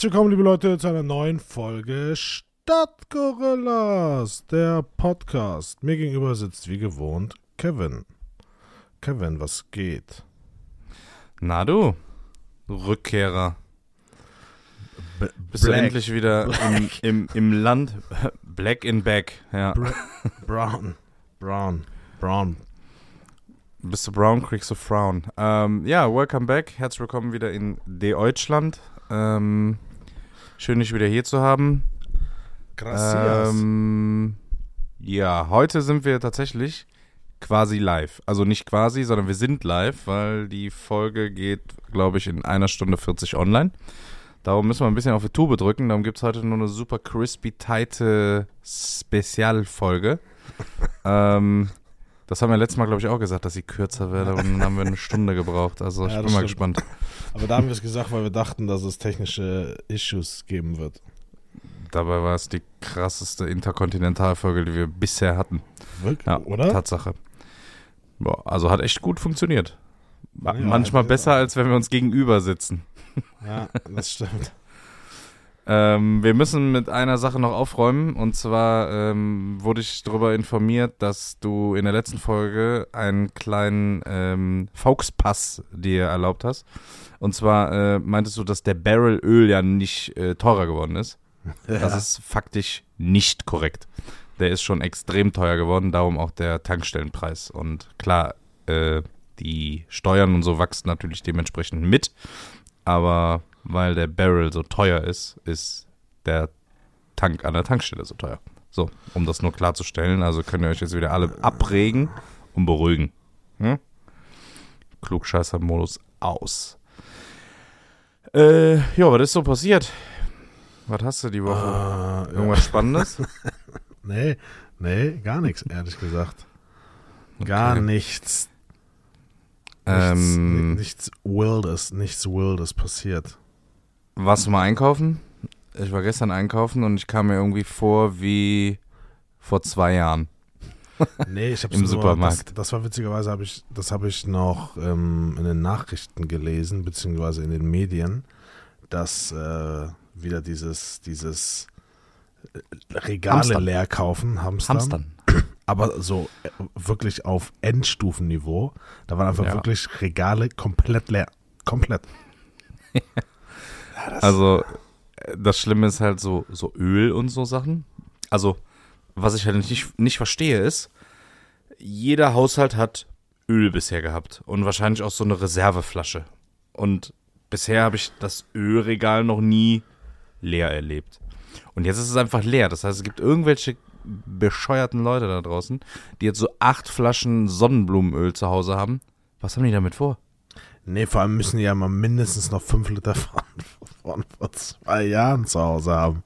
Herzlich willkommen, liebe Leute, zu einer neuen Folge Stadtgorillas, der Podcast. Mir gegenüber sitzt wie gewohnt Kevin. Kevin, was geht? Na du, Rückkehrer. B Bist du endlich wieder im, im, im Land? Black in Back, ja. Br Brown. Brown. Brown. Bist du brown, kriegst du frown. Ähm, ja, welcome back. Herzlich willkommen wieder in Deutschland. Ähm, schön, dich wieder hier zu haben. Gracias. Ähm, ja, heute sind wir tatsächlich quasi live. Also nicht quasi, sondern wir sind live, weil die Folge geht, glaube ich, in einer Stunde 40 online. Darum müssen wir ein bisschen auf die Tube drücken. Darum gibt es heute nur eine super crispy, tighte Spezialfolge. ähm, das haben wir letztes Mal, glaube ich, auch gesagt, dass sie kürzer wäre. Und dann haben wir eine Stunde gebraucht. Also ich Ja, bin mal stimmt. gespannt. Aber da haben wir es gesagt, weil wir dachten, dass es technische Issues geben wird. Dabei war es die krasseste Interkontinentalfolge, die wir bisher hatten. Wirklich? Ja, Oder? Tatsache. Boah, also hat echt gut funktioniert. Ja, Manchmal ja. besser, als wenn wir uns gegenüber sitzen. Ja, das stimmt. Ähm, wir müssen mit einer Sache noch aufräumen. Und zwar ähm, wurde ich darüber informiert, dass du in der letzten Folge einen kleinen ähm, Fauxpass dir erlaubt hast. Und zwar äh, meintest du, dass der Barrel Öl ja nicht äh, teurer geworden ist. Das Ja. ist faktisch nicht korrekt. Der ist schon extrem teuer geworden, darum auch der Tankstellenpreis. Und klar, äh, die Steuern und so wachsen natürlich dementsprechend mit. Aber weil der Barrel so teuer ist, ist der Tank an der Tankstelle so teuer. So, um das nur klarzustellen. Also könnt ihr euch jetzt wieder alle abregen und beruhigen. Hm? Klugscheißer-Modus aus. Äh, ja, was ist so passiert? Was hast du die Woche? Ja. Irgendwas Spannendes? Nee, nee, gar nichts, ehrlich gesagt. Gar Okay. nichts. Nichts, ähm, ni- nichts Wildes, nichts Wildes passiert. Warst du mal einkaufen? Ich war gestern einkaufen und ich kam mir irgendwie vor wie vor zwei Jahren. Nee, ich habe Im Supermarkt. Das, das war witzigerweise, habe ich, das habe ich noch ähm, in den Nachrichten gelesen, beziehungsweise in den Medien, dass äh, wieder dieses, dieses äh, Regale Hamstern. leer kaufen, Hamstern, Hamstern. aber so äh, wirklich auf Endstufenniveau. Da waren einfach Ja. wirklich Regale komplett leer. Komplett. Ja, das- Also, äh, das Schlimme ist halt so, so Öl und so Sachen. Also, was ich halt nicht, nicht verstehe ist, jeder Haushalt hat Öl bisher gehabt und wahrscheinlich auch so eine Reserveflasche. Und bisher habe ich das Ölregal noch nie leer erlebt. Und jetzt ist es einfach leer. Das heißt, es gibt irgendwelche bescheuerten Leute da draußen, die jetzt so acht Flaschen Sonnenblumenöl zu Hause haben. Was haben die damit vor? Nee, vor allem müssen die ja mal mindestens noch 5 Liter von, von vor zwei Jahren zu Hause haben.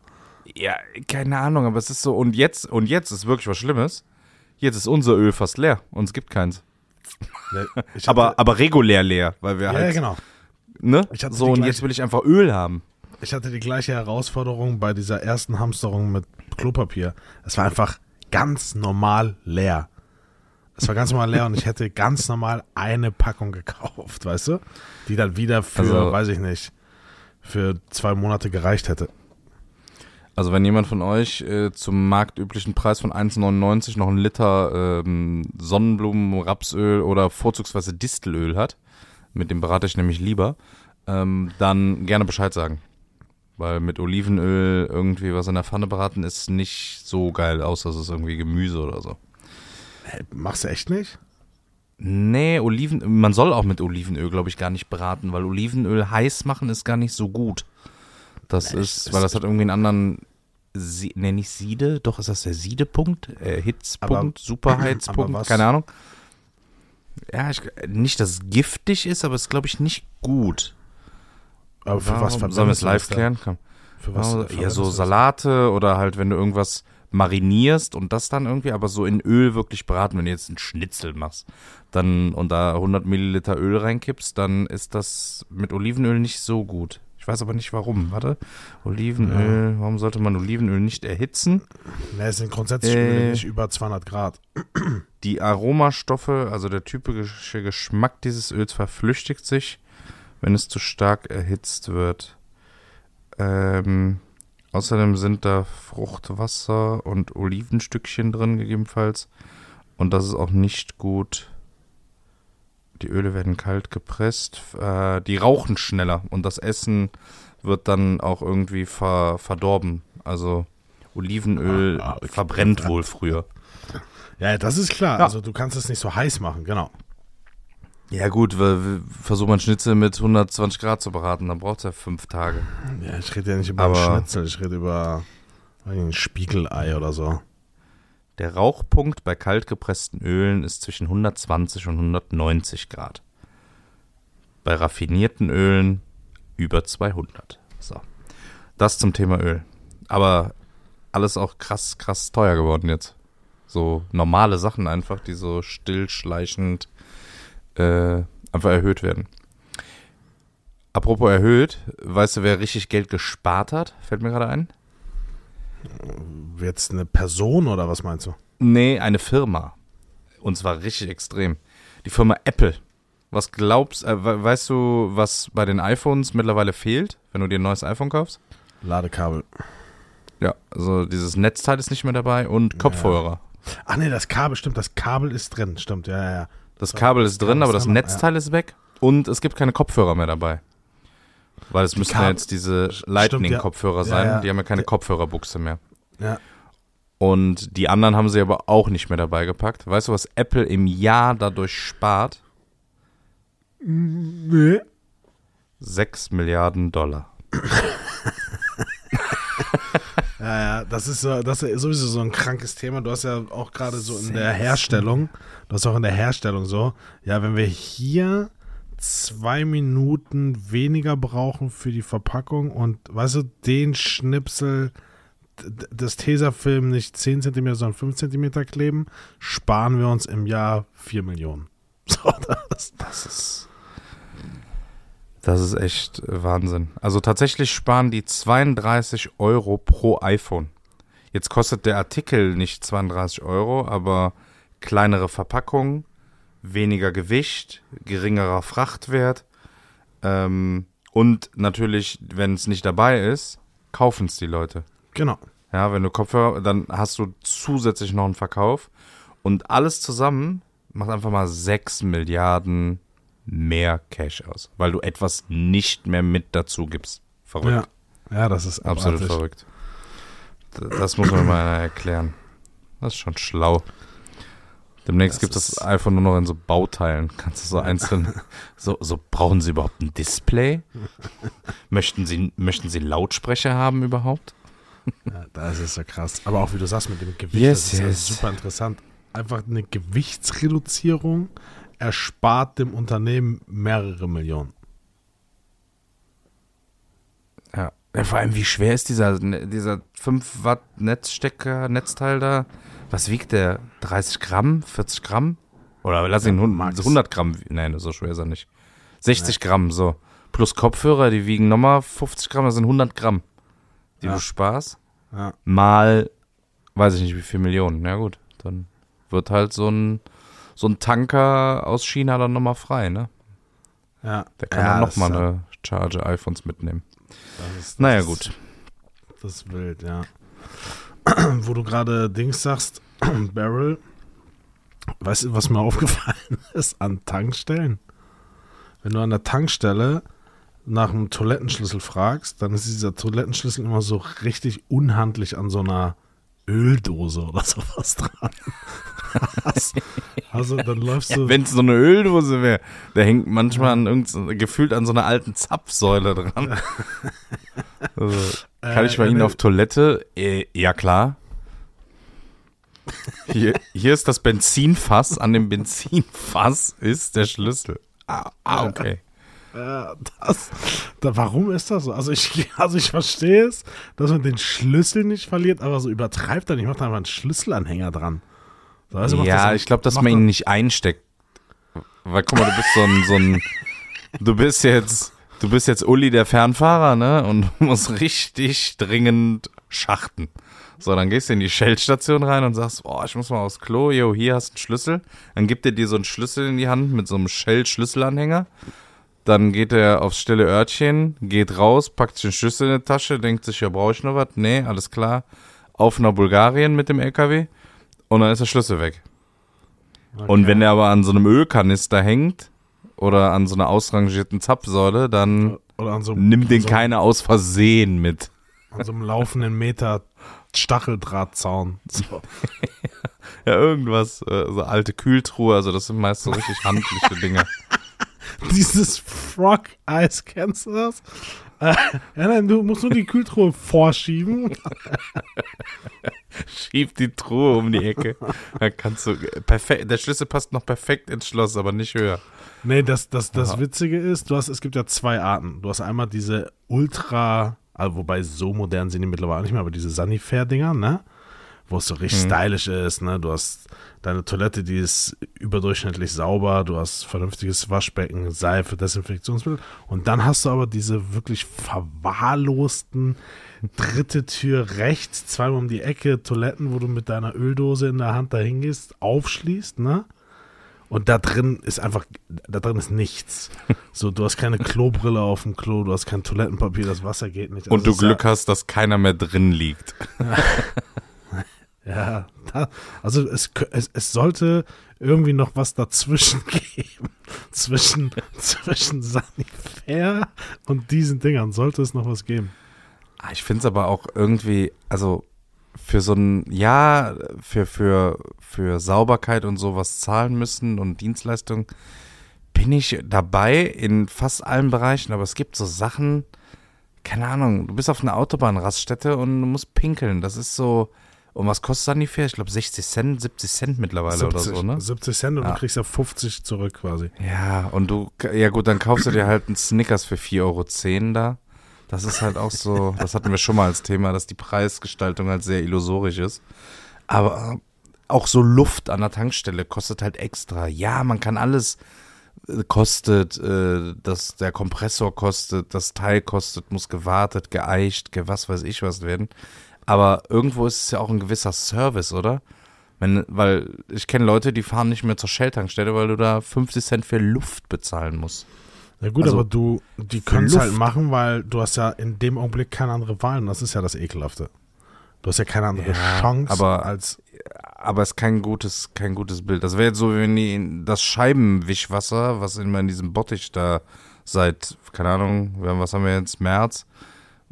Ja, keine Ahnung, aber es ist so, und jetzt, und jetzt ist wirklich was Schlimmes. Jetzt ist unser Öl fast leer und es gibt keins. Ich Aber, hatte- aber regulär leer, weil wir ja, halt, ja, genau. ne? Ich hatte So, und gleiche- jetzt will ich einfach Öl haben. Ich hatte die gleiche Herausforderung bei dieser ersten Hamsterung mit Klopapier. Es war einfach ganz normal leer. Es war ganz normal leer und ich hätte ganz normal eine Packung gekauft, weißt du? Die dann wieder für, Also- weiß ich nicht, für zwei Monate gereicht hätte. Also wenn jemand von euch äh, zum marktüblichen Preis von 1,99 noch einen Liter ähm, Sonnenblumen, Rapsöl oder vorzugsweise Distelöl hat, mit dem berate ich nämlich lieber, ähm, dann gerne Bescheid sagen. Weil mit Olivenöl irgendwie was in der Pfanne braten ist nicht so geil, außer es ist irgendwie Gemüse oder so. Hä, machst du echt nicht? Nee, Oliven, man soll auch mit Olivenöl, glaube ich, gar nicht braten, weil Olivenöl heiß machen ist gar nicht so gut. Das Nee, ist, weil das hat irgendwie einen anderen, Sie, nee, nicht Siede, doch ist das der Siedepunkt, äh, Hitzpunkt, Aber- Superheizpunkt, was- keine Ahnung. Ja, ich, nicht, dass es giftig ist, aber es ist, glaube ich, nicht gut. Aber für was Warum- Sollen wir es live klären? Komm. Für was Ja, so? Salate oder halt, wenn du irgendwas marinierst und das dann irgendwie, aber so in Öl wirklich braten, wenn du jetzt einen Schnitzel machst, dann und da 100 Milliliter Öl reinkippst, dann ist das mit Olivenöl nicht so gut. Ich weiß aber nicht warum. Warte, Olivenöl, warum sollte man Olivenöl nicht erhitzen? Nee, es sind grundsätzlich Äh. Nicht über 200 Grad. Die Aromastoffe, also der typische Geschmack dieses Öls verflüchtigt sich, wenn es zu stark erhitzt wird. Ähm, außerdem sind da Fruchtwasser und Olivenstückchen drin, gegebenenfalls. Und das ist auch nicht gut. Die Öle werden kalt gepresst. Äh, die rauchen schneller und das Essen wird dann auch irgendwie ver verdorben. Also Olivenöl Ah, ah, verbrennt wohl früher. Ja, das ist klar. Ja. Also du kannst es nicht so heiß machen, genau. Ja gut, wir- wir- versuch mal einen Schnitzel mit 120 Grad zu braten, dann braucht es ja fünf Tage. Ja, ich rede ja nicht über Aber- Schnitzel, ich rede über ein Spiegelei oder so. Der Rauchpunkt bei kaltgepressten Ölen ist zwischen 120 und 190 Grad. Bei raffinierten Ölen über 200. So. Das zum Thema Öl. Aber alles auch krass, krass teuer geworden jetzt. So normale Sachen einfach, die so stillschleichend äh, einfach erhöht werden. Apropos erhöht, weißt du, wer richtig Geld gespart hat? Fällt mir gerade ein. Jetzt eine Person oder was meinst du? Nee, eine Firma. Und zwar richtig extrem. Die Firma Apple. Was glaubst, äh, we- weißt du, was bei den iPhones mittlerweile fehlt, wenn du dir ein neues iPhone kaufst? Ladekabel. Ja, also dieses Netzteil ist nicht mehr dabei und Kopfhörer. Ach nee, das Kabel, stimmt, das Kabel ist drin, stimmt, ja, ja, ja. Das Kabel ist drin, aber das Netzteil ist weg und es gibt keine Kopfhörer mehr dabei. Weil es müssten ja jetzt diese Lightning-Kopfhörer sein, Ja, ja. die haben ja keine Kopfhörerbuchse mehr. Ja, Und die anderen haben sie aber auch nicht mehr dabei gepackt. Weißt du, was Apple im Jahr dadurch spart? nee. 6 Milliarden Dollar. Ja, ja, das ist, so, das ist sowieso so ein krankes Thema. Du hast ja auch gerade so in der Herstellung, du hast auch in der Herstellung so, ja, wenn wir hier zwei Minuten weniger brauchen für die Verpackung und, weißt du, den Schnipsel, das Tesafilm nicht 10 cm, sondern 5 cm kleben, sparen wir uns im Jahr 4 Millionen. So, das, Das ist. Das ist echt Wahnsinn. Also tatsächlich sparen die 32 Euro pro iPhone. Jetzt kostet der Artikel nicht 32 Euro, aber kleinere Verpackung, weniger Gewicht, geringerer Frachtwert ähm, und natürlich, wenn es nicht dabei ist, kaufen es die Leute. genau. Ja, wenn du Kopfhörer, dann hast du zusätzlich noch einen Verkauf und alles zusammen macht einfach mal 6 Milliarden mehr Cash aus, weil du etwas nicht mehr mit dazu gibst. Verrückt. Ja, ja das ist Absolut abartig. verrückt. Das muss man mal erklären. Das ist schon schlau. Demnächst Das gibt es das iPhone nur noch in so Bauteilen. Kannst du so einzeln. so, so brauchen Sie überhaupt ein Display? möchten Sie, möchten Sie Lautsprecher haben überhaupt? Ja, das ist so krass. Aber auch wie du sagst mit dem Gewicht, Yes, das ist ja yes. super interessant. Einfach eine Gewichtsreduzierung erspart dem Unternehmen mehrere Millionen. Ja. ja. Vor allem, wie schwer ist dieser, ne- dieser 5 Watt Netzstecker, Netzteil da? Was wiegt der? 30 Gramm? 40 Gramm? Oder lass ihn Ja, hun- Max. 100 Gramm. Nein, so schwer ist er nicht. 60 Gramm, so. Plus Kopfhörer, die wiegen nochmal 50 Gramm, das sind 100 Gramm. Die Ja. du sparst. Ja. Mal, weiß ich nicht, wie viel Millionen. Ja, gut. Dann wird halt so ein, so ein Tanker aus China dann nochmal frei, ne? Ja. Der kann ja, dann nochmal ist ja- eine Charge iPhones mitnehmen. das ist- das Naja, ist- gut. Das ist wild, ja. Wo du gerade Dings sagst, Barrel. Weißt du, was mir aufgefallen ist an Tankstellen? Wenn du an der Tankstelle nach einem Toilettenschlüssel fragst, dann ist dieser Toilettenschlüssel immer so richtig unhandlich an so einer Öldose oder sowas dran. Also dann läufst du. Wenn es so eine Öldose wäre, der hängt manchmal an irgend, gefühlt an so einer alten Zapfsäule dran. also, kann Äh, ich bei Ihnen ne- auf Toilette? Äh, ja, klar. Hier, hier ist das Benzinfass. An dem Benzinfass ist der Schlüssel. Ah, ah okay. Das, da, warum ist das so? Also ich, also ich verstehe es, dass man den Schlüssel nicht verliert, aber so übertreibt er nicht. Macht einfach einen Schlüsselanhänger dran. So, also ja, das- ich glaube, dass man ihn nicht einsteckt. Weil, guck mal, du bist so ein, so ein, du bist jetzt, du bist jetzt Uli der Fernfahrer, ne? Und musst richtig dringend schachten. So, dann gehst du in die Shell-Station rein und sagst, oh, ich muss mal aufs Klo, yo, hier hast du einen Schlüssel. Dann gibt er dir so einen Schlüssel in die Hand mit so einem Shell-Schlüsselanhänger. Dann geht er aufs stille Örtchen, geht raus, packt sich einen Schlüssel in die Tasche, denkt sich, ja, brauche ich noch was? Nee, alles klar. Auf nach Bulgarien mit dem LKW und dann ist der Schlüssel weg. Und Okay. wenn er aber an so einem Ölkanister hängt oder an so einer ausrangierten Zapfsäule, dann so, nimmt den so, keiner aus Versehen mit. an so einem laufenden Meter Stacheldrahtzaun. So. Ja, irgendwas, äh, so alte Kühltruhe, also das sind meist so richtig handliche Dinge. Dieses Frog-Eis, kennst du das? Äh, ja, nein, du musst nur die Kühltruhe vorschieben. Schieb die Truhe um die Ecke. Dann kannst du, perfekt, der Schlüssel passt noch perfekt ins Schloss, aber nicht höher. Nee, das, das, das Aha. Witzige ist, du hast, es gibt ja zwei Arten. Du hast einmal diese Ultra, also wobei so modern sind die mittlerweile nicht mehr, aber diese Sanifair-Dinger, ne? Wo es so richtig Mhm. stylisch ist, ne? Du hast deine Toilette, die ist überdurchschnittlich sauber, du hast vernünftiges Waschbecken, Seife, Desinfektionsmittel. Und dann hast du aber diese wirklich verwahrlosten dritte Tür rechts, zweimal um die Ecke, Toiletten, wo du mit deiner Öldose in der Hand dahin gehst, aufschließt, ne? Und da drin ist einfach, da drin ist nichts. So, du hast keine Klobrille auf dem Klo, du hast kein Toilettenpapier, das Wasser geht nicht. Und Also du es ist Glück hast, dass keiner mehr drin liegt. Ja, da, also es, es, es sollte irgendwie noch was dazwischen geben. Zwischen, zwischen Sanifair und diesen Dingern sollte es noch was geben. Ah, Ich finde es aber auch irgendwie, also für so ein, ja, für, für, für Sauberkeit und sowas zahlen müssen und Dienstleistungen bin ich dabei in fast allen Bereichen, aber es gibt so Sachen, keine Ahnung, du bist auf einer Autobahnraststätte und du musst pinkeln. Das ist so, und was kostet Sanifair? Ich glaube 60 Cent, 70 Cent mittlerweile oder so, ne? 70 Cent und Ja. du kriegst ja 50 zurück quasi. Ja, und du, ja gut, dann kaufst du dir halt einen Snickers für 4,10 Euro da. Das ist halt auch so, das hatten wir schon mal als Thema, dass die Preisgestaltung halt sehr illusorisch ist. Aber auch so Luft an der Tankstelle kostet halt extra. Ja, man kann alles, äh, kostet, äh, das, der Kompressor kostet, das Teil kostet, muss gewartet, geeicht, ge was weiß ich was werden. Aber irgendwo ist es ja auch ein gewisser Service, oder? Wenn, weil ich kenne Leute, die fahren nicht mehr zur Shell-Tankstelle, weil du da 50 Cent für Luft bezahlen musst. Ja gut, Also, aber du, die können es halt machen, weil du hast ja in dem Augenblick keine andere Wahl und das ist ja das Ekelhafte. Du hast ja keine andere Ja, Chance aber- als Aber es ist kein gutes, kein gutes Bild. Das wäre jetzt so, wie wenn die das Scheibenwischwasser, was immer in diesem Bottich da seit, keine Ahnung, was haben wir jetzt, März,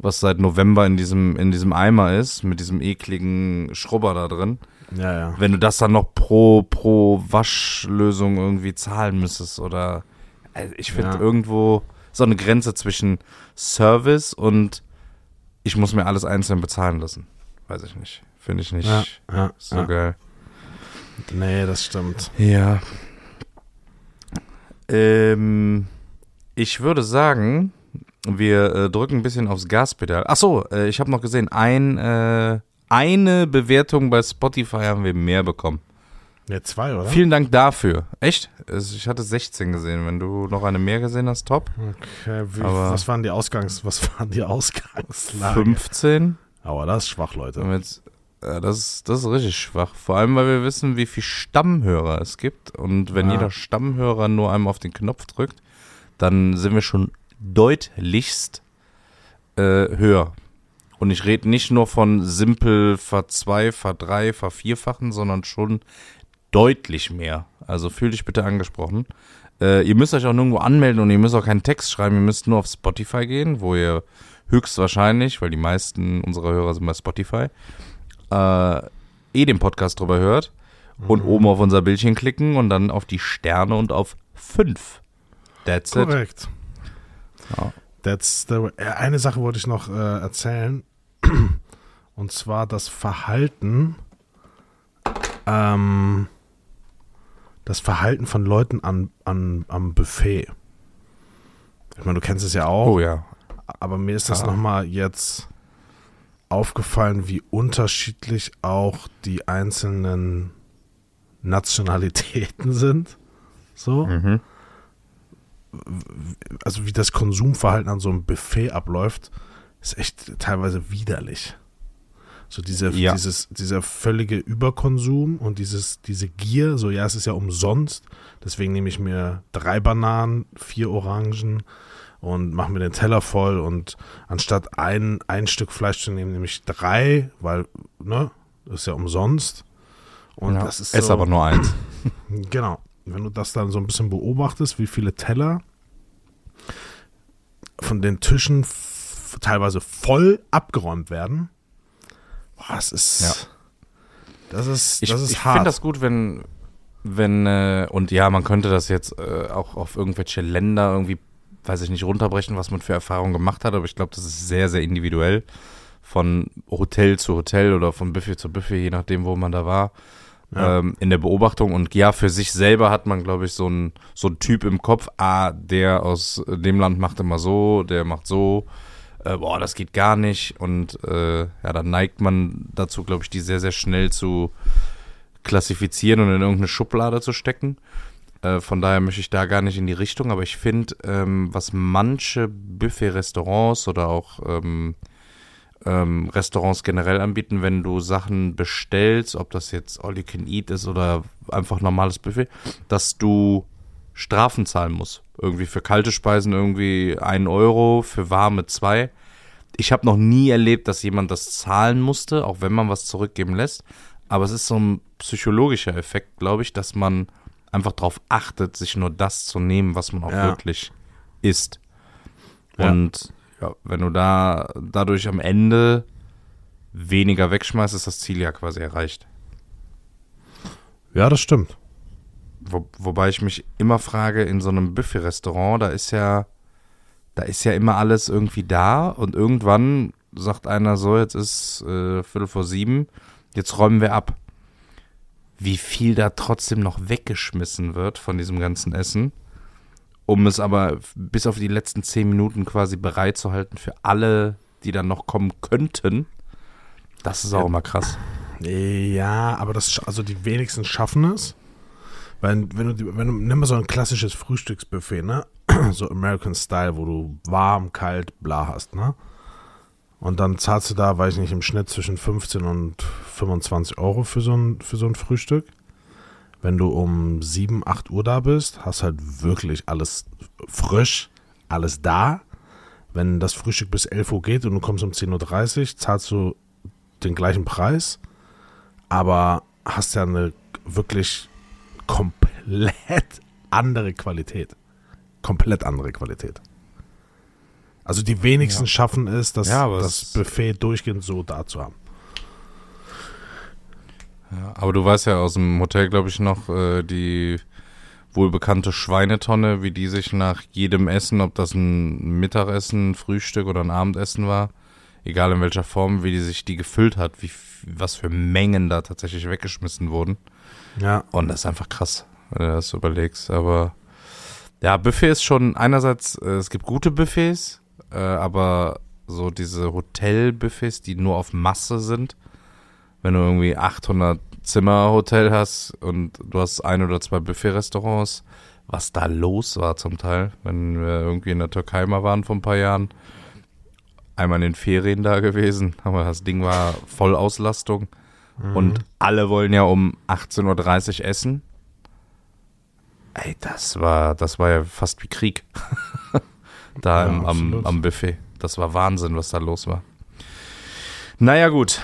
was seit November in diesem, in diesem Eimer ist, mit diesem ekligen Schrubber da drin. ja, ja. Wenn du das dann noch pro, pro Waschlösung irgendwie zahlen müsstest oder also ich finde Ja. irgendwo so eine Grenze zwischen Service und ich muss mir alles einzeln bezahlen lassen. Weiß ich nicht. Finde ich nicht Ja, ja, so geil. Nee, das stimmt. Ja. Ähm, ich würde sagen, wir äh, drücken ein bisschen aufs Gaspedal. Ach so, äh, ich habe noch gesehen, ein, äh, eine Bewertung bei Spotify haben wir mehr bekommen. Ja, zwei, oder? Vielen Dank dafür. Echt? Also Ich hatte 16 gesehen. Wenn du noch eine mehr gesehen hast, top. Okay, wie, was waren die Ausgangs, was waren die Ausgangslage? 15. Aber das ist schwach, Leute. Jetzt, ja, das, ist, das ist richtig schwach. Vor allem, weil wir wissen, wie viel Stammhörer es gibt. Und wenn Ja. jeder Stammhörer nur einmal auf den Knopf drückt, dann sind wir schon deutlichst äh, höher. Und ich rede nicht nur von simpel verzwei, verdrei, vervierfachen, sondern schon deutlich mehr. Also fühl dich bitte angesprochen. Äh, ihr müsst euch auch nirgendwo anmelden und ihr müsst auch keinen Text schreiben. Ihr müsst nur auf Spotify gehen, wo ihr höchstwahrscheinlich, weil die meisten unserer Hörer sind bei Spotify, äh, eh den Podcast drüber hört und Mhm. oben auf unser Bildchen klicken und dann auf die Sterne und auf 5. That's it. Korrekt. Ja. That's the, äh, eine Sache wollte ich noch äh, erzählen. Und zwar das Verhalten, ähm, das Verhalten von Leuten an, an, am Buffet. Ich meine, du kennst es ja auch, Oh ja. aber mir ist das Ja. nochmal jetzt aufgefallen, wie unterschiedlich auch die einzelnen Nationalitäten sind. So Mhm. Also wie das Konsumverhalten an so einem Buffet abläuft, ist echt teilweise widerlich. So diese, Ja. dieses, dieser völlige Überkonsum und dieses, diese Gier, so ja, es ist ja umsonst, deswegen nehme ich mir drei Bananen, vier Orangen und mache mir den Teller voll und anstatt ein, ein Stück Fleisch zu nehmen, nehme ich drei, weil, ne, das ist ja umsonst. Und ja. das ist Ess so, aber nur eins. Genau. Wenn du das dann so ein bisschen beobachtest, wie viele Teller von den Tischen teilweise voll abgeräumt werden, boah, das ist. Ja. Das ist, Ich, das ist ich hart. finde das gut, wenn, wenn, äh, und ja, man könnte das jetzt äh, auch auf irgendwelche Länder irgendwie, weiß ich nicht, runterbrechen, was man für Erfahrungen gemacht hat, aber ich glaube, das ist sehr, sehr individuell. Von Hotel zu Hotel oder von Buffet zu Buffet, je nachdem, wo man da war. Ja. Ähm, in der Beobachtung und ja, für sich selber hat man, glaube ich, so ein so ein Typ im Kopf, ah, der aus dem Land macht immer so, der macht so, äh, boah, das geht gar nicht und äh, ja, dann neigt man dazu, glaube ich, die sehr, sehr schnell zu klassifizieren und in irgendeine Schublade zu stecken. Äh, von daher möchte ich da gar nicht in die Richtung, aber ich finde, ähm, was manche Buffet-Restaurants oder auch ähm, ähm, Restaurants generell anbieten, wenn du Sachen bestellst, ob das jetzt All You Can Eat ist oder einfach normales Buffet, dass du Strafen zahlen musst. Irgendwie für kalte Speisen irgendwie ein Euro, für warme zwei. Ich habe noch nie erlebt, dass jemand das zahlen musste, auch wenn man was zurückgeben lässt. Aber es ist so ein psychologischer Effekt, glaube ich, dass man einfach darauf achtet, sich nur das zu nehmen, was man auch Ja. wirklich isst. Ja. Ja, wenn du da dadurch am Ende weniger wegschmeißt, ist das Ziel ja quasi erreicht. ja, das stimmt. Wo, wobei ich mich immer frage, in so einem Buffet-Restaurant, da ist ja, da ist ja immer alles irgendwie da und irgendwann sagt einer so, jetzt ist äh, Viertel vor sieben, jetzt räumen wir ab. Wie viel da trotzdem noch weggeschmissen wird von diesem ganzen Essen, um es aber bis auf die letzten zehn Minuten quasi bereit zu halten für alle, die dann noch kommen könnten. Das ist auch Ja. immer krass. Ja, aber das, also die wenigsten schaffen es. Weil, wenn du, wenn du, nimm mal so ein klassisches Frühstücksbuffet, ne? So American Style, wo du warm, kalt, bla hast, ne? Und dann zahlst du da, weiß ich nicht, im Schnitt zwischen 15 und 25 Euro für so ein, für so ein Frühstück. Wenn du um 7, 8 Uhr da bist, hast halt wirklich alles frisch, alles da. Wenn das Frühstück bis 11 Uhr geht und du kommst um 10.30 Uhr, zahlst du den gleichen Preis, aber hast ja eine wirklich komplett andere Qualität. Komplett andere Qualität. Also die wenigsten Ja. schaffen es, das, Ja, das Buffet durchgehend so da zu haben. Ja, aber du weißt ja aus dem Hotel, glaube ich, noch äh, die wohlbekannte Schweinetonne, wie die sich nach jedem Essen, ob das ein Mittagessen, ein Frühstück oder ein Abendessen war, egal in welcher Form, wie die sich die gefüllt hat, wie was für Mengen da tatsächlich weggeschmissen wurden. Ja, Und das ist einfach krass, wenn du das überlegst. Aber ja, Buffet ist schon einerseits, äh, es gibt gute Buffets, äh, aber so diese Hotelbuffets, die nur auf Masse sind, wenn du irgendwie 800 Zimmer Hotel hast und du hast ein oder zwei Buffet-Restaurants, was da los war zum Teil, wenn wir irgendwie in der Türkei mal waren vor ein paar Jahren. Einmal in den Ferien da gewesen, aber das Ding war Vollauslastung. Und alle wollen ja um 18.30 Uhr essen. Ey, das war, das war ja fast wie Krieg. da Ja, im, am, am Buffet. Das war Wahnsinn, was da los war. Naja, gut.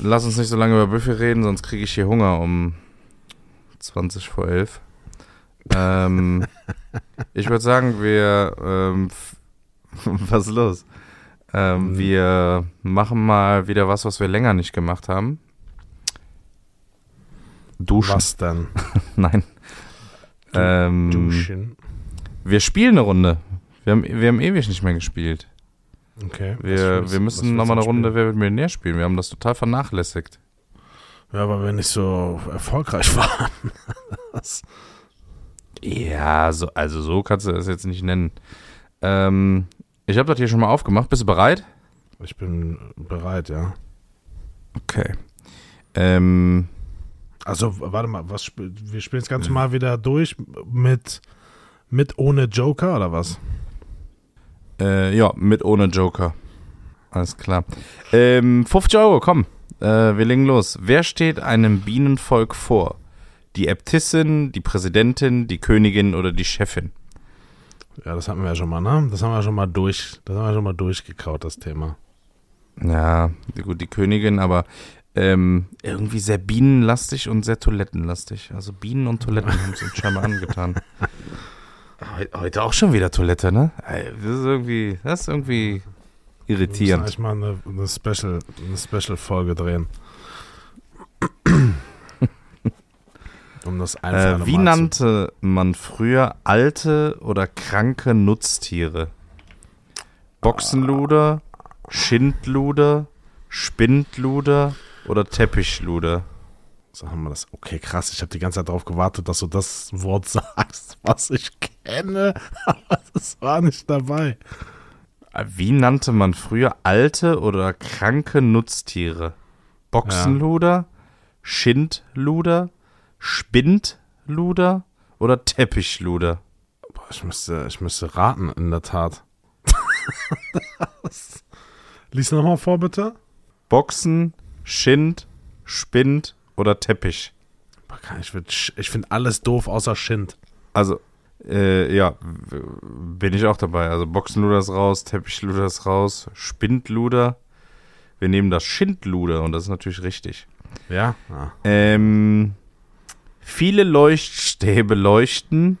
Lass uns nicht so lange über Buffet reden, sonst kriege ich hier Hunger um 20 vor 11. Ähm, ich würde sagen, wir. Ähm, was ist los? Ähm, Mhm. wir machen mal wieder was, was wir länger nicht gemacht haben. Duschen. was dann? Nein. Du- ähm, Duschen. Wir spielen eine Runde. Wir haben, wir haben ewig nicht mehr gespielt. Okay. Wir, wir müssen nochmal eine Runde? Wer wird Millionär spielen. Wir haben das total vernachlässigt. Ja, weil wir nicht so erfolgreich waren. Ja, so, also so kannst du das jetzt nicht nennen. Ähm, ich habe das hier schon mal aufgemacht. Bist du bereit? ich bin bereit, ja. Okay. Ähm, Also, warte mal, was sp- wir spielen das Ganze mal wieder durch mit, mit ohne Joker oder was? Äh, ja, mit ohne Joker. Alles klar. Ähm, 50 Euro, komm. Äh, wir legen los. Wer steht einem Bienenvolk vor? Die Äbtissin, die Präsidentin, die Königin oder die Chefin? Ja, das hatten wir ja schon mal, ne? Das haben wir schon mal durch, das haben wir schon mal durchgekaut, das Thema. Ja, gut, die Königin, aber ähm, irgendwie sehr bienenlastig und sehr toilettenlastig. Also Bienen und Toiletten haben es uns scheinbar angetan. Heu- Heute auch schon wieder Toilette, ne? Das ist irgendwie, das ist irgendwie irritierend. eigentlich mal eine, eine Special, eine Special-Folge drehen. um das einfach Äh, wie nannte man früher alte oder kranke Nutztiere? Boxenluder, Schindluder, Spindluder oder Teppichluder? So haben wir das. Okay, krass. Ich habe die ganze Zeit darauf gewartet, dass du das Wort sagst, was ich kenne, aber das war nicht dabei. Wie nannte man früher alte oder kranke Nutztiere? Boxenluder, Schindluder, Spindluder oder Teppichluder? Boah, ich müsste, ich müsste raten, in der Tat. Lies nochmal vor, bitte. Boxen, Schind, Spind oder Teppich? Ich, finde alles doof außer Schind. Also, äh, ja, bin ich auch dabei. Also Boxenluder ist raus, Teppichluder ist raus, Spindluder. Wir nehmen das Schindluder und das ist natürlich richtig. Ja? Ah. Ähm, viele Leuchtstäbe leuchten,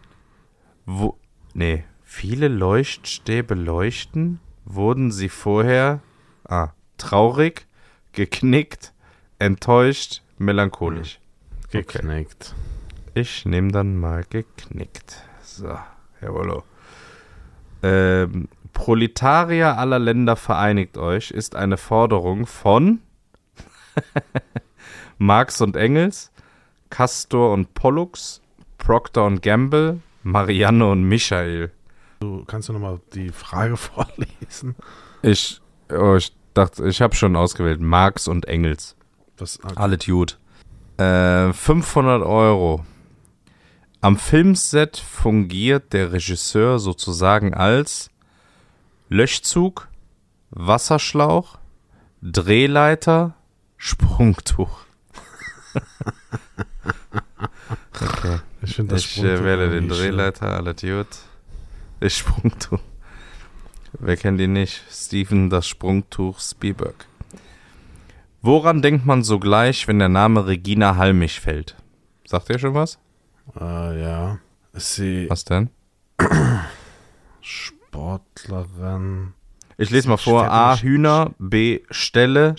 wo, nee, viele Leuchtstäbe leuchten, wurden sie vorher, ah, traurig, geknickt, enttäuscht, melancholisch. Geknickt. Ich nehme dann mal geknickt. So, jawollo. Ähm, Proletarier aller Länder vereinigt euch ist eine Forderung von Marx und Engels, Castor und Pollux, Procter und Gamble, Marianne und Michael. Du, kannst du nochmal die Frage vorlesen? Ich, oh, ich dachte, ich habe schon ausgewählt. Marx und Engels. Was, Alle gut. Äh, 500 Euro. Am Filmset fungiert der Regisseur sozusagen als Löschzug, Wasserschlauch, Drehleiter, Sprungtuch. okay. ich Ich äh, wähle den. Drehleiter, alles gut. Das Sprungtuch. Wer kennt ihn nicht? Steven, das Sprungtuch Spielberg. Woran denkt man sogleich, wenn der Name Regina Halmich fällt? Sagt ihr schon was? Äh, ja. Ist sie Was denn? Sportlerin? Ich lese mal vor. A. Hühner, B. Ställe,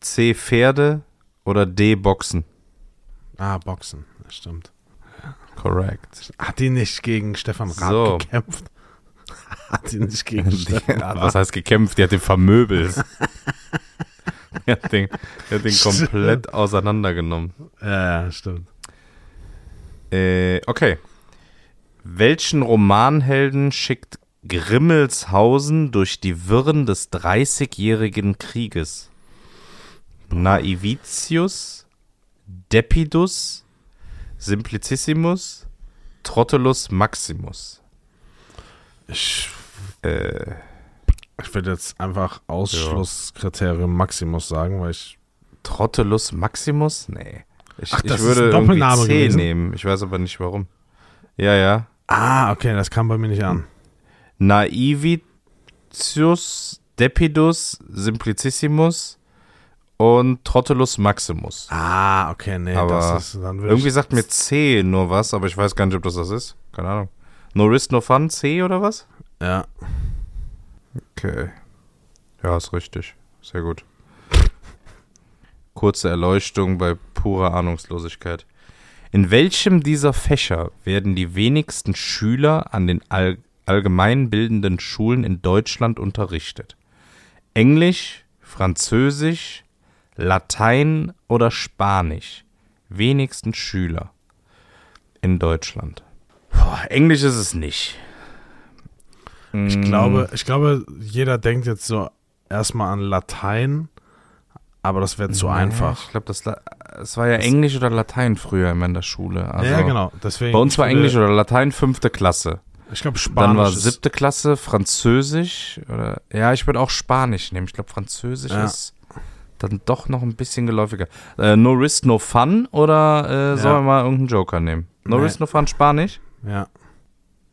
C. Pferde oder D. Boxen. Ah, Boxen. Das stimmt. Correct. Hat die nicht gegen Stefan Raab So. gekämpft? Hat die nicht gegen Stefan Raab? was heißt gekämpft? Die hat den vermöbelt. die hat den, die hat den komplett auseinandergenommen. Ja, stimmt. Äh, okay. Welchen Romanhelden schickt Grimmelshausen durch die Wirren des Dreißigjährigen Krieges? Naivitius, Depidus, Simplicissimus, Trottulus Maximus. Ich, Äh, ich würde jetzt einfach Ausschlusskriterium Maximus sagen, weil ich. Trottulus Maximus? Nee. Ich, Ach, ich das ist würde ein irgendwie Doppelname C gewesen? nehmen. Ich weiß aber nicht warum. Ja, ja. Ah, okay, das kam bei mir nicht an. Naivitius, Depidus, Simplicissimus und Trottulus Maximus. Ah, okay, nee, Aber das ist dann Irgendwie ich, sagt mir C nur was, aber ich weiß gar nicht, ob das das ist. Keine Ahnung. No Risk, No Fun, C oder was? Ja. Okay. Ja, ist richtig. Sehr gut. Kurze Erleuchtung bei purer Ahnungslosigkeit. In welchem dieser Fächer werden die wenigsten Schüler an den all allgemeinbildenden Schulen in Deutschland unterrichtet? Englisch, Französisch, Latein oder Spanisch? Wenigsten Schüler in Deutschland. Boah, Englisch ist es nicht. Ich Mm. glaube, ich glaube, jeder denkt jetzt so erstmal an Latein, aber das wäre zu Nee, einfach. Ich glaube, das, es war ja Englisch oder Latein früher immer in der Schule. Also ja, genau. Deswegen, Bei uns war Englisch oder Latein fünfte Klasse. Ich glaube, Spanisch. Dann war siebte Klasse Französisch oder ja, ich würde auch Spanisch nehmen. Ich glaube, Französisch Ja. ist dann doch noch ein bisschen geläufiger. Äh, no Risk, No Fun oder äh, sollen Ja. wir mal irgendeinen Joker nehmen? No Nee. Risk, No Fun, Spanisch? Ja.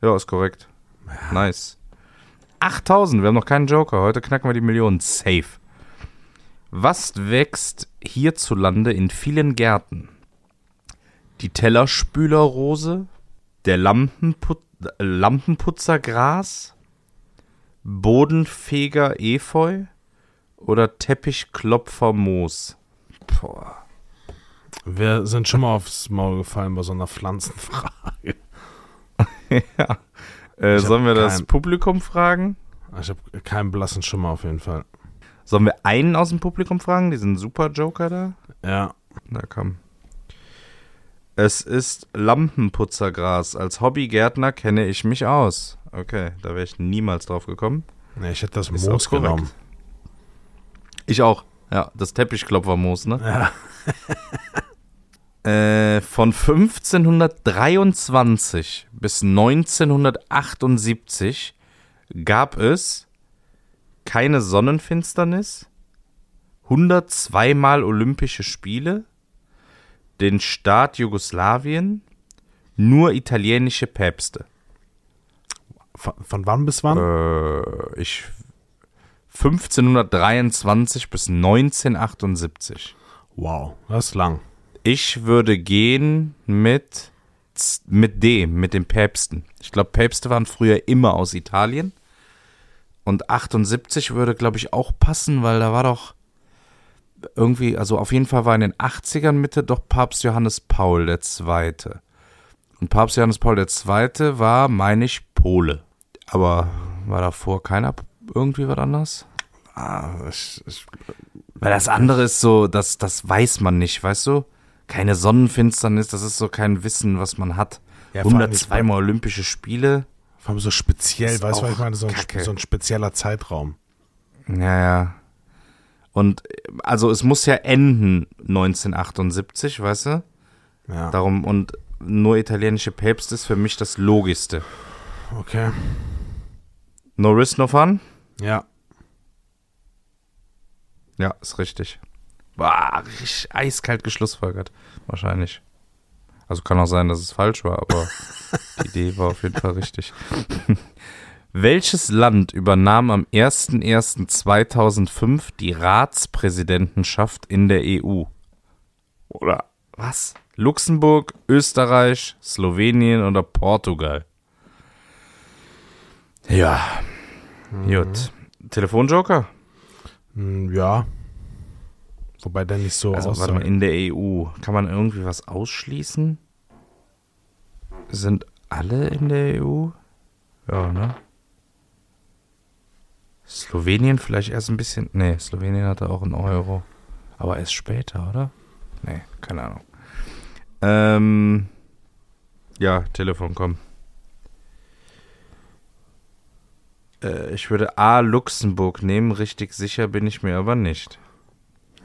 Ja, ist korrekt. Nice. 8000, wir haben noch keinen Joker. Heute knacken wir die Millionen. Safe. Was wächst hierzulande in vielen Gärten? Die Tellerspülerrose, der Lampenput Lampenputzergras, Bodenfeger Efeu oder Teppichklopfermoos? Boah. Wir sind schon mal aufs Maul gefallen bei so einer Pflanzenfrage. ja. Äh, sollen wir das kein- Publikum fragen? Ich habe keinen blassen Schimmer auf jeden Fall. Sollen wir einen aus dem Publikum fragen? Diesen super Joker da? Ja. Na komm. Es ist Lampenputzergras. Als Hobbygärtner kenne ich mich aus. Okay, da wäre ich niemals drauf gekommen. Nee, ich hätte das Ist Moos genommen. Ich auch. Ja, das Teppichklopfermoos, ne? Ja. Äh, von 1523 bis 1978 gab es keine Sonnenfinsternis, 102 Mal Olympische Spiele, den Staat Jugoslawien, nur italienische Päpste. Von, von wann bis wann? Äh, ich 1523 bis 1978. Wow, das ist lang. Ich würde gehen mit, mit dem, mit den Päpsten. Ich glaube, Päpste waren früher immer aus Italien. Und 78 würde, glaube ich, auch passen, weil da war doch irgendwie, also auf jeden Fall war in den 80ern Mitte doch Papst Johannes Paul II. Und Papst Johannes Paul II. war, meine ich, Pole. Aber war davor keiner irgendwie was anderes? Ah, ich, ich, Weil das andere ist so, das, das weiß man nicht, weißt du? Keine Sonnenfinsternis, das ist so kein Wissen, was man hat. Ja, vor allem 102 Mal Olympische Spiele. vor allem so speziell, weißt du, was ich meine? So ein, so ein spezieller Zeitraum. Ja, ja. Und also es muss ja enden 1978, weißt du? Ja, Darum, und nur italienische Päpste ist für mich das Logischste. okay. No risk, no fun? Ja, Ja, ist richtig. Richtig eiskalt geschlussfolgert. Wahrscheinlich. Also kann auch sein, dass es falsch war, aber die Idee war auf jeden Fall richtig. Welches Land übernahm am 01.01.2005 die Ratspräsidentenschaft in der EU? Oder was? Luxemburg, Österreich, Slowenien oder Portugal? Ja. Gut. Telefonjoker? Hm, ja. Wobei der nicht so Also, aussah. warte mal, in der EU. Kann man irgendwie was ausschließen? Sind alle in der EU? Ja, ne? Slowenien vielleicht erst ein bisschen. Nee, Slowenien hatte auch einen Euro. Aber erst später, oder? Nee, keine Ahnung. Ähm. Ja, Telefon, komm. Äh, ich würde A. Luxemburg nehmen. Richtig sicher bin ich mir aber nicht.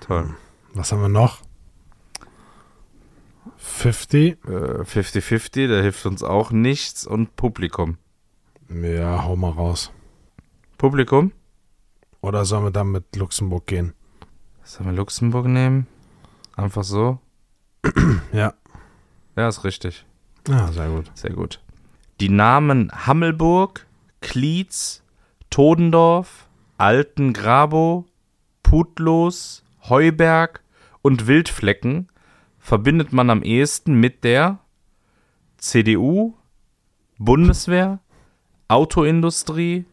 Toll. Was haben wir noch? 50? Äh, 50-50, da hilft uns auch nichts. Und Publikum. Ja, hau mal raus. Publikum? Oder sollen wir dann mit Luxemburg gehen? Sollen wir Luxemburg nehmen? Einfach so? Ja. Ja, ist richtig. Ja, sehr gut. Sehr gut. Die Namen Hammelburg, Klietz, Todendorf, Altengrabow, Putlos, Heuberg und Wildflecken verbindet man am ehesten mit der CDU, Bundeswehr, Autoindustrie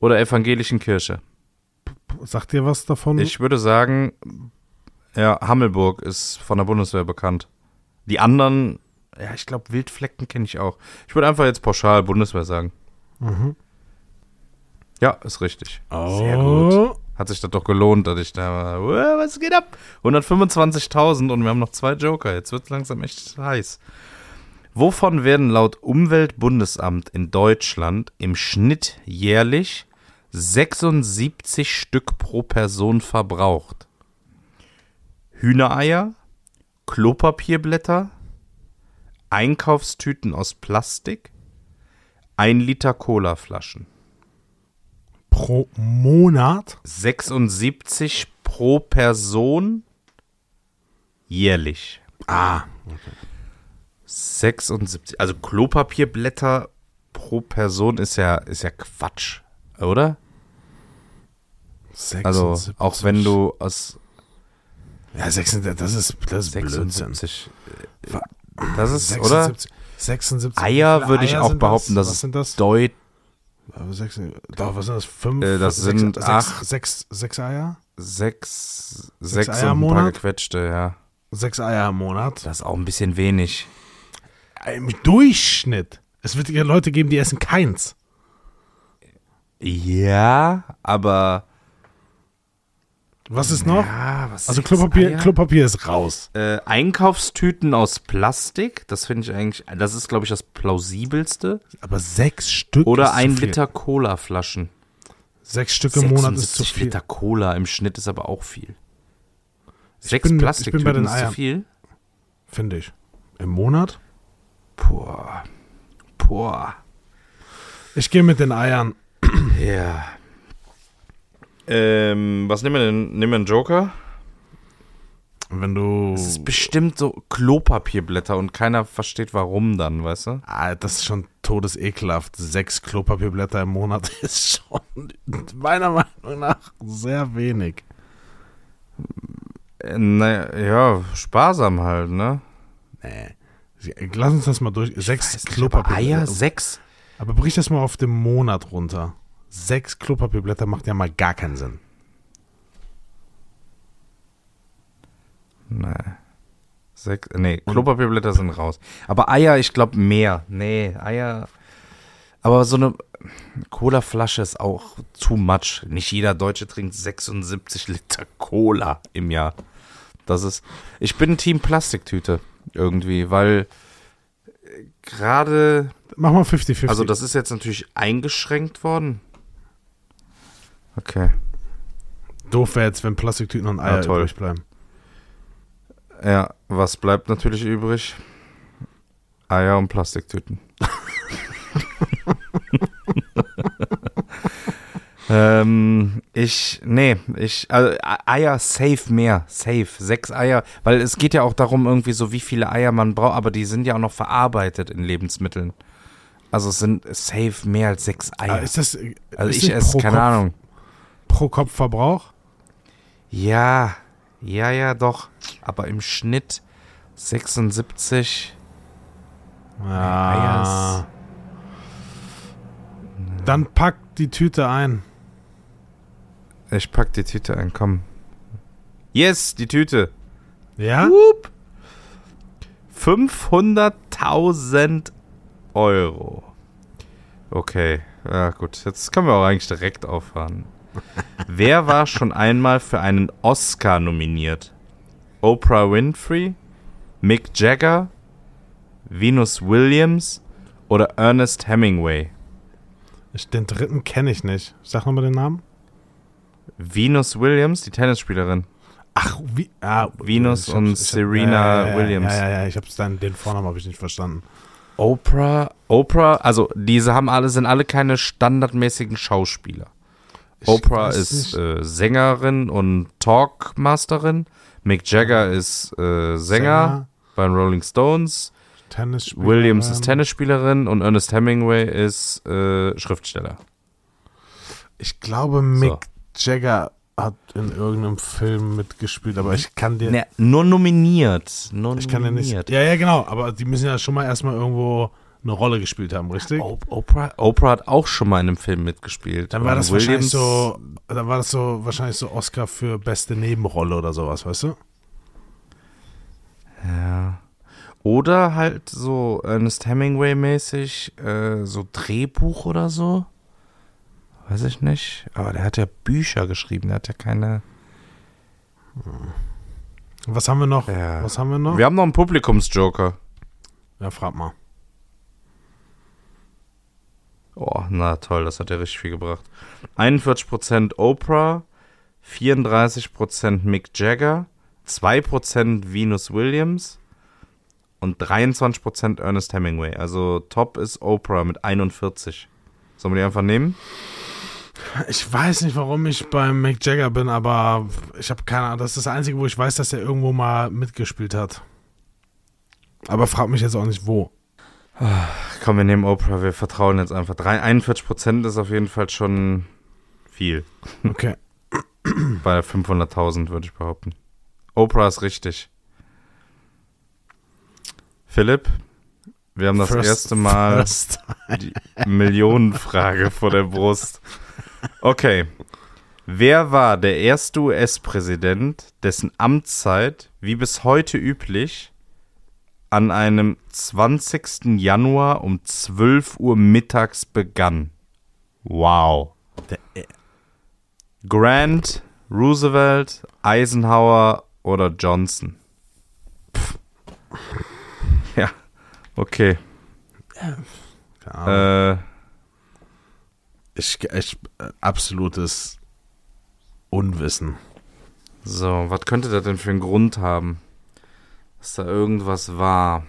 oder evangelischen Kirche. Sagt ihr was davon? Ich würde sagen, ja, Hammelburg ist von der Bundeswehr bekannt. Die anderen, ja, ich glaube, Wildflecken kenne ich auch. Ich würde einfach jetzt pauschal Bundeswehr sagen. Mhm. Ja, ist richtig. Oh. Sehr gut. Hat sich das doch gelohnt, dass ich da war. Was geht ab? 125.000 und wir haben noch zwei Joker. Jetzt wird es langsam echt heiß. Wovon werden laut Umweltbundesamt in Deutschland im Schnitt jährlich 76 Stück pro Person verbraucht? Hühnereier, Klopapierblätter, Einkaufstüten aus Plastik, 1 Liter Colaflaschen. Pro Monat? 76 pro Person jährlich. Ah, 76, also Klopapierblätter pro Person ist ja, ist ja Quatsch, oder? 76. Also auch wenn du aus Ja, 76, das ist, das ist Blödsinn. 76, äh, das ist, oder? 76, 76. wie Eier viele würde ich auch behaupten, das? es sind das? Deut Aber sechs, doch, was sind das? Fünf? Äh, das sechs, sind sechs, acht. Sechs, sechs Eier? sechs, Sechs sechs Eier und im ein paar Monat? gequetschte, ja. Sechs Eier im Monat. Das ist auch ein bisschen wenig. Im Durchschnitt. Es wird ja Leute geben, die essen keins. Ja, aber Was ist noch? Ja, was Also Klopapier, Eier? Klopapier ist raus. Äh, Einkaufstüten aus Plastik, das finde ich eigentlich, das ist glaube ich das plausibelste. Aber sechs Stück Oder ein. Liter Cola-Flaschen. Sechs Stück im Monat ist zu 76 viel. Liter Cola im Schnitt ist aber auch viel. Ich Sechs bin mit- ich Plastiktüten bin bei den ist zu Eiern. viel? Finde ich. Im Monat? Boah. Boah. Ich gehe mit den Eiern. Ja. Ähm, was nehmen wir denn? Nehmen wir einen Joker? Wenn du. Das ist bestimmt so Klopapierblätter und keiner versteht warum dann, weißt du? Ah, das ist schon todesekelhaft. Sechs Klopapierblätter im Monat ist schon meiner Meinung nach sehr wenig. Äh, naja, ja, sparsam halt, ne? Nee. Lass uns das mal durch. Sechs Klopapierblätter. Eier, sechs. Aber brich das mal auf den Monat runter. Sechs Klopapierblätter macht ja mal gar keinen Sinn. Nee. Sechs, nee, Klopapierblätter sind raus. Aber Eier, ich glaube mehr. Nee, Eier. Aber so eine Cola-Flasche ist auch too much. Nicht jeder Deutsche trinkt 76 Liter Cola im Jahr. Das ist. Ich bin Team Plastiktüte irgendwie, weil äh, gerade. Mach mal 50-50. Also, das ist jetzt natürlich eingeschränkt worden. Okay. Doof wäre jetzt, wenn Plastiktüten und Eier Ja, übrig bleiben. Ja, was bleibt natürlich übrig? Eier und Plastiktüten. ähm, ich, nee, ich, also Eier safe mehr, safe, sechs Eier, weil es geht ja auch darum irgendwie so, wie viele Eier man braucht, aber die sind ja auch noch verarbeitet in Lebensmitteln. Also es sind safe mehr als sechs Ah, Eier. ist das, Also ist ich esse, keine Ahnung. Pro Kopf Verbrauch? Ja, ja, ja, doch. Aber im Schnitt 76. Ja. Dann pack die Tüte ein. Ich pack die Tüte ein, komm. Yes, die Tüte. Ja? Whoop. 500.000 Euro. Okay, ja gut. Jetzt können wir auch eigentlich direkt auffahren. Wer war schon einmal für einen Oscar nominiert? Oprah Winfrey, Mick Jagger, Venus Williams oder Ernest Hemingway? Ich, den dritten kenne ich nicht. Sag nochmal den Namen. Venus Williams, die Tennisspielerin. Ach, wie? Ah, Venus und hab- Serena ja, ja, ja, Williams. Ja, ja, ja, ich hab's dann, den Vornamen habe ich nicht verstanden. Oprah, Oprah, also diese haben alle, sind alle keine standardmäßigen Schauspieler. Oprah ist äh, Sängerin und Talkmasterin. Mick Jagger ist äh, Sänger, Sänger, bei den Rolling Stones. Williams ist Tennisspielerin und Ernest Hemingway ist äh, Schriftsteller. Ich glaube, Mick Jagger hat in irgendeinem Film mitgespielt, aber ich kann dir, Ne, nur nominiert. Nur ich kann dir nicht. nominiert. Ja, ja, genau. Aber die müssen ja schon mal erstmal irgendwo eine Rolle gespielt haben, richtig? Oprah, Oprah hat auch schon mal in einem Film mitgespielt. Dann war das wahrscheinlich so, dann war das so wahrscheinlich so Oscar für beste Nebenrolle oder sowas, weißt du? Ja. Oder halt so Ernest Hemingway-mäßig, äh, so Drehbuch oder so. Weiß ich nicht. Aber der hat ja Bücher geschrieben, der hat ja keine. Was haben wir noch? Ja. Was haben wir noch? Wir haben noch einen Publikumsjoker. Ja, frag mal. Oh, na toll, das hat ja richtig viel gebracht. 41% Oprah, 34% Mick Jagger, 2% Venus Williams und 23% Ernest Hemingway. Also top ist Oprah mit 41. Sollen wir die einfach nehmen? Ich weiß nicht, warum ich beim Mick Jagger bin, aber ich habe keine Ahnung. Das ist das Einzige, wo ich weiß, dass er irgendwo mal mitgespielt hat. Aber frag mich jetzt auch nicht, wo. Komm, wir nehmen Oprah, wir vertrauen jetzt einfach. Drei- 41% ist auf jeden Fall schon viel. Okay. Bei 500.000 würde ich behaupten. Oprah ist richtig. Philipp, wir haben das First- erste Mal die Millionenfrage vor der Brust. Okay. Wer war der erste US-Präsident, dessen Amtszeit, wie bis heute üblich, an einem 20. Januar um 12 Uhr mittags begann? Wow. Äh, Grant, Roosevelt, Eisenhower oder Johnson? Pff. Ja, okay. Ahnung. Äh, ich, ich, absolutes Unwissen. so, was könnte das denn für einen Grund haben? Dass da irgendwas war.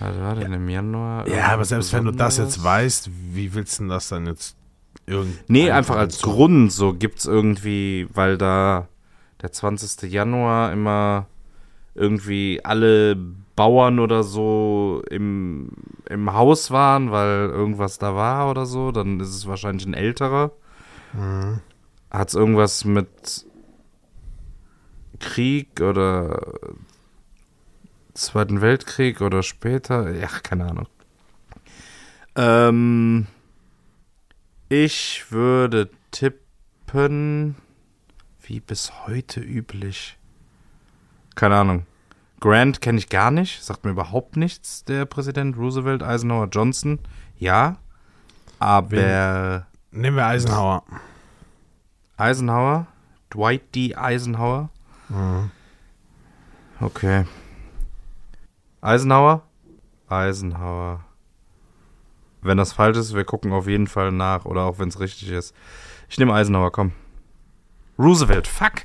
Was war denn im Januar? Ja, aber selbst wenn du das jetzt weißt, wie willst du denn das dann jetzt irgendwie. Nee, einfach als Grund. So gibt's irgendwie, weil da der 20. Januar immer irgendwie alle Bauern oder so im, im Haus waren, weil irgendwas da war oder so. Dann ist es wahrscheinlich ein älterer. Mhm. Hat's irgendwas mit Krieg oder Zweiten Weltkrieg oder später? Ja, keine Ahnung. Ähm, ich würde tippen, wie bis heute üblich. Keine Ahnung. Grant kenne ich gar nicht, sagt mir überhaupt nichts, der Präsident Roosevelt, Eisenhower, Johnson. Ja, aber Nehmen wir Eisenhower. Eisenhower, Dwight D. Eisenhower. Mhm. Okay. Eisenhower? Eisenhower. Wenn das falsch ist, wir gucken auf jeden Fall nach oder auch wenn es richtig ist. Ich nehme Eisenhower, komm. Roosevelt, fuck.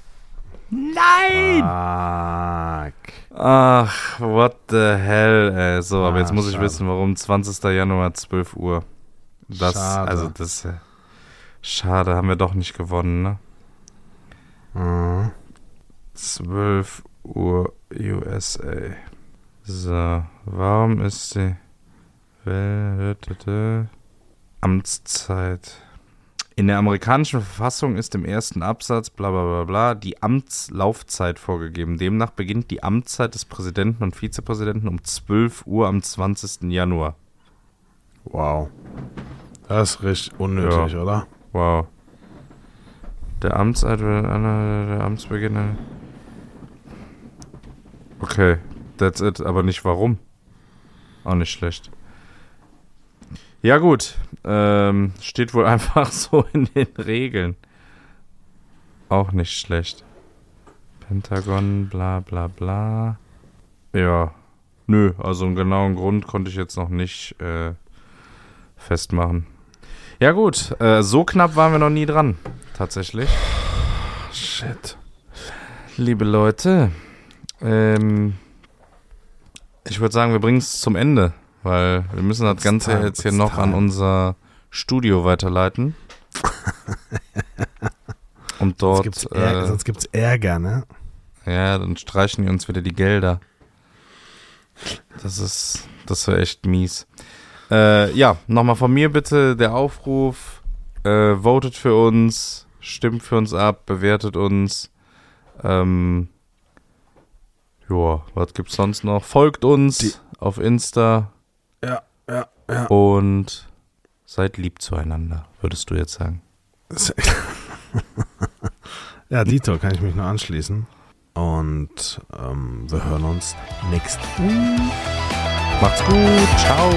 Nein! Fuck. Ach, what the hell, ey. So, aber Ah, jetzt muss ich schade. wissen, warum 20. Januar 12 Uhr. Das, Schade. also das, äh, schade, haben wir doch nicht gewonnen, ne? Mhm. 12 Uhr USA. So, warum ist die Amtszeit? In der amerikanischen Verfassung ist im ersten Absatz bla bla bla bla die Amtslaufzeit vorgegeben. Demnach beginnt die Amtszeit des Präsidenten und Vizepräsidenten um 12 Uhr am 20. Januar. Wow. Das ist richtig unnötig, oder? Wow. Der Amtszeit einer der Amtsbeginn. Okay, that's it, aber nicht warum. Auch nicht schlecht. Ja gut, ähm, steht wohl einfach so in den Regeln. Auch nicht schlecht. Pentagon, bla bla bla. Ja, nö, also einen genauen Grund konnte ich jetzt noch nicht äh, festmachen. Ja gut, äh, so knapp waren wir noch nie dran, tatsächlich. Shit. Liebe Leute, ähm, ich würde sagen, wir bringen es zum Ende, weil wir müssen das Ganze time, jetzt hier it's noch an time. unser Studio weiterleiten. Und Sonst dort, gibt's, Ärger, äh, sonst gibt's Ärger, ne? ja, dann streichen die uns wieder die Gelder. Das ist, das wäre echt mies. Äh, ja, nochmal von mir bitte der Aufruf, äh, votet für uns, stimmt für uns ab, bewertet uns. Ähm, ja, was gibt's sonst noch? Folgt uns Die- auf Insta Ja, ja, ja. und seid lieb zueinander, würdest du jetzt sagen. ja, Dito, kann ich mich nur anschließen. Und ähm, wir hören uns nächste Macht's gut, ciao.